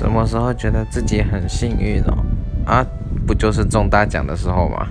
什么时候觉得自己很幸运了啊不就是中大奖的时候吗？